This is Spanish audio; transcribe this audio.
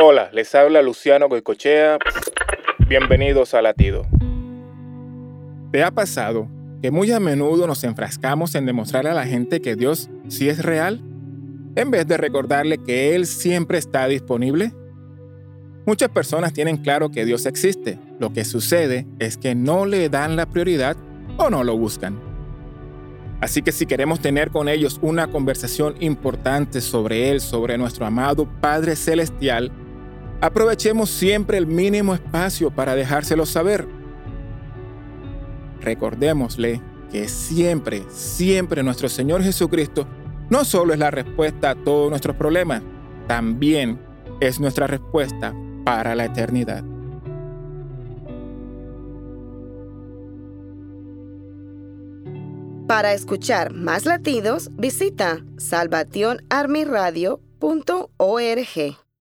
Hola, les habla Luciano Goicochea. Bienvenidos a Latido. ¿Te ha pasado que muy a menudo nos enfrascamos en demostrarle a la gente que Dios sí es real, en vez de recordarle que Él siempre está disponible? Muchas personas tienen claro que Dios existe. Lo que sucede es que no le dan la prioridad o no lo buscan. Así que si queremos tener con ellos una conversación importante sobre Él, sobre nuestro amado Padre Celestial, aprovechemos siempre el mínimo espacio para dejárselo saber. Recordémosle que siempre, siempre nuestro Señor Jesucristo no solo es la respuesta a todos nuestros problemas, también es nuestra respuesta para la eternidad. Para escuchar más latidos, visita salvationarmyradio.org.